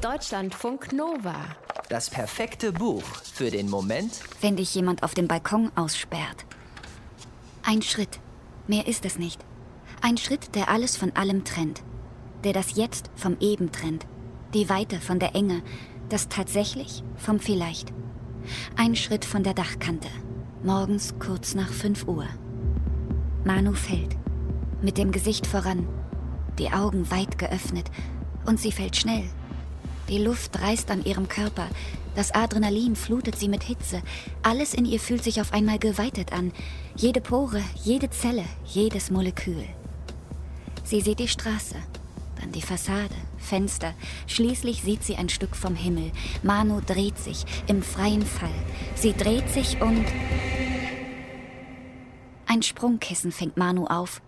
Deutschlandfunk Nova. Das perfekte Buch für den Moment, wenn dich jemand auf dem Balkon aussperrt. Ein Schritt, mehr ist es nicht. Ein Schritt, der alles von allem trennt. Der das Jetzt vom Eben trennt. Die Weite von der Enge. Das Tatsächlich vom Vielleicht. Ein Schritt von der Dachkante. Morgens kurz nach 5 Uhr. Manu fällt. Mit dem Gesicht voran. Die Augen weit geöffnet. Und sie fällt schnell, die Luft reißt an ihrem Körper. Das Adrenalin flutet sie mit Hitze. Alles in ihr fühlt sich auf einmal geweitet an. Jede Pore, jede Zelle, jedes Molekül. Sie sieht die Straße, dann die Fassade, Fenster. Schließlich sieht sie ein Stück vom Himmel. Manu dreht sich im freien Fall. Sie dreht sich und... Ein Sprungkissen fängt Manu auf.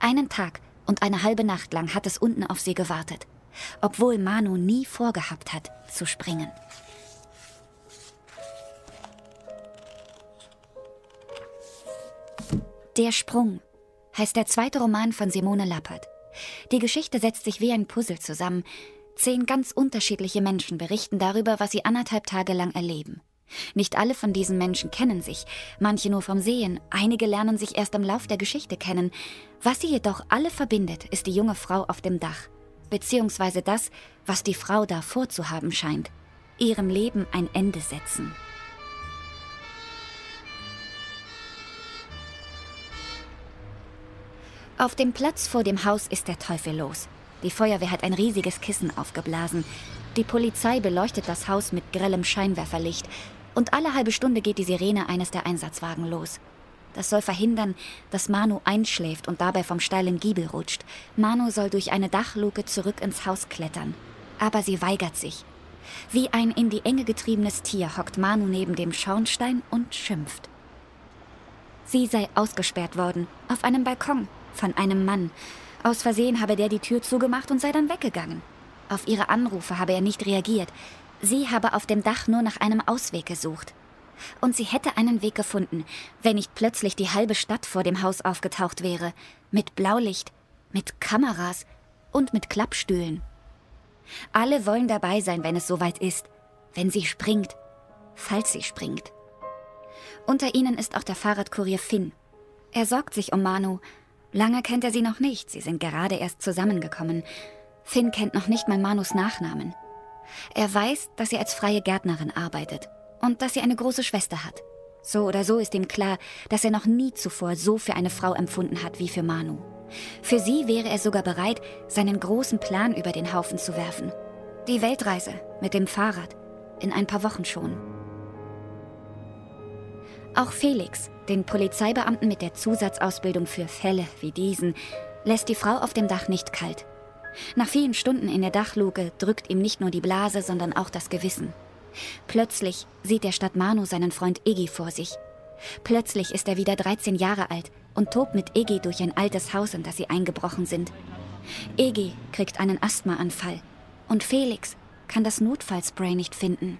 Einen Tag und eine halbe Nacht lang hat es unten auf sie gewartet obwohl Manu nie vorgehabt hat, zu springen. Der Sprung heißt der zweite Roman von Simone Lappert. Die Geschichte setzt sich wie ein Puzzle zusammen. Zehn ganz unterschiedliche Menschen berichten darüber, was sie anderthalb Tage lang erleben. Nicht alle von diesen Menschen kennen sich, manche nur vom Sehen, einige lernen sich erst im Lauf der Geschichte kennen. Was sie jedoch alle verbindet, ist die junge Frau auf dem Dach, beziehungsweise das, was die Frau da vorzuhaben scheint, ihrem Leben ein Ende setzen. Auf dem Platz vor dem Haus ist der Teufel los. Die Feuerwehr hat ein riesiges Kissen aufgeblasen. Die Polizei beleuchtet das Haus mit grellem Scheinwerferlicht. Und alle halbe Stunde geht die Sirene eines der Einsatzwagen los. Das soll verhindern, dass Manu einschläft und dabei vom steilen Giebel rutscht. Manu soll durch eine Dachluke zurück ins Haus klettern. Aber sie weigert sich. Wie ein in die Enge getriebenes Tier hockt Manu neben dem Schornstein und schimpft. Sie sei ausgesperrt worden, auf einem Balkon, von einem Mann. Aus Versehen habe der die Tür zugemacht und sei dann weggegangen. Auf ihre Anrufe habe er nicht reagiert. Sie habe auf dem Dach nur nach einem Ausweg gesucht. Und sie hätte einen Weg gefunden, wenn nicht plötzlich die halbe Stadt vor dem Haus aufgetaucht wäre. Mit Blaulicht, mit Kameras und mit Klappstühlen. Alle wollen dabei sein, wenn es soweit ist. Wenn sie springt. Falls sie springt. Unter ihnen ist auch der Fahrradkurier Finn. Er sorgt sich um Manu. Lange kennt er sie noch nicht, sie sind gerade erst zusammengekommen. Finn kennt noch nicht mal Manus Nachnamen. Er weiß, dass sie als freie Gärtnerin arbeitet und dass sie eine große Schwester hat. So oder so ist ihm klar, dass er noch nie zuvor so für eine Frau empfunden hat wie für Manu. Für sie wäre er sogar bereit, seinen großen Plan über den Haufen zu werfen. Die Weltreise mit dem Fahrrad. In ein paar Wochen schon. Auch Felix, den Polizeibeamten mit der Zusatzausbildung für Fälle wie diesen, lässt die Frau auf dem Dach nicht kalt. Nach vielen Stunden in der Dachluke drückt ihm nicht nur die Blase, sondern auch das Gewissen. Plötzlich sieht er statt Manu seinen Freund Iggy vor sich. Plötzlich ist er wieder 13 Jahre alt und tobt mit Iggy durch ein altes Haus, in das sie eingebrochen sind. Iggy kriegt einen Asthmaanfall und Felix kann das Notfallspray nicht finden.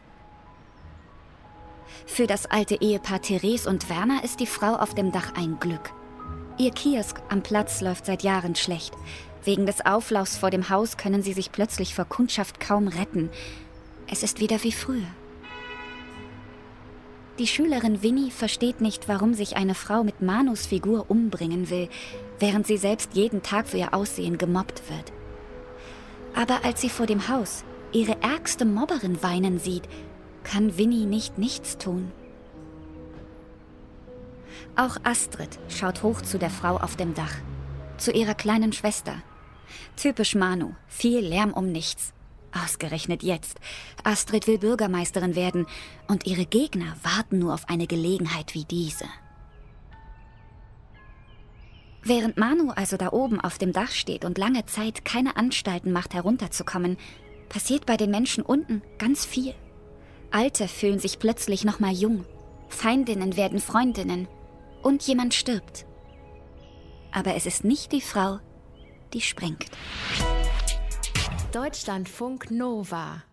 Für das alte Ehepaar Therese und Werner ist die Frau auf dem Dach ein Glück. Ihr Kiosk am Platz läuft seit Jahren schlecht. Wegen des Auflaufs vor dem Haus können sie sich plötzlich vor Kundschaft kaum retten. Es ist wieder wie früher. Die Schülerin Winnie versteht nicht, warum sich eine Frau mit Manus Figur umbringen will, während sie selbst jeden Tag für ihr Aussehen gemobbt wird. Aber als sie vor dem Haus ihre ärgste Mobberin weinen sieht, kann Winnie nicht nichts tun. Auch Astrid schaut hoch zu der Frau auf dem Dach, zu ihrer kleinen Schwester. Typisch Manu, viel Lärm um nichts. Ausgerechnet jetzt. Astrid will Bürgermeisterin werden und ihre Gegner warten nur auf eine Gelegenheit wie diese. Während Manu also da oben auf dem Dach steht und lange Zeit keine Anstalten macht, herunterzukommen, passiert bei den Menschen unten ganz viel. Alte fühlen sich plötzlich nochmal jung, Feindinnen werden Freundinnen und jemand stirbt. Aber es ist nicht die Frau, die springt. Deutschlandfunk Nova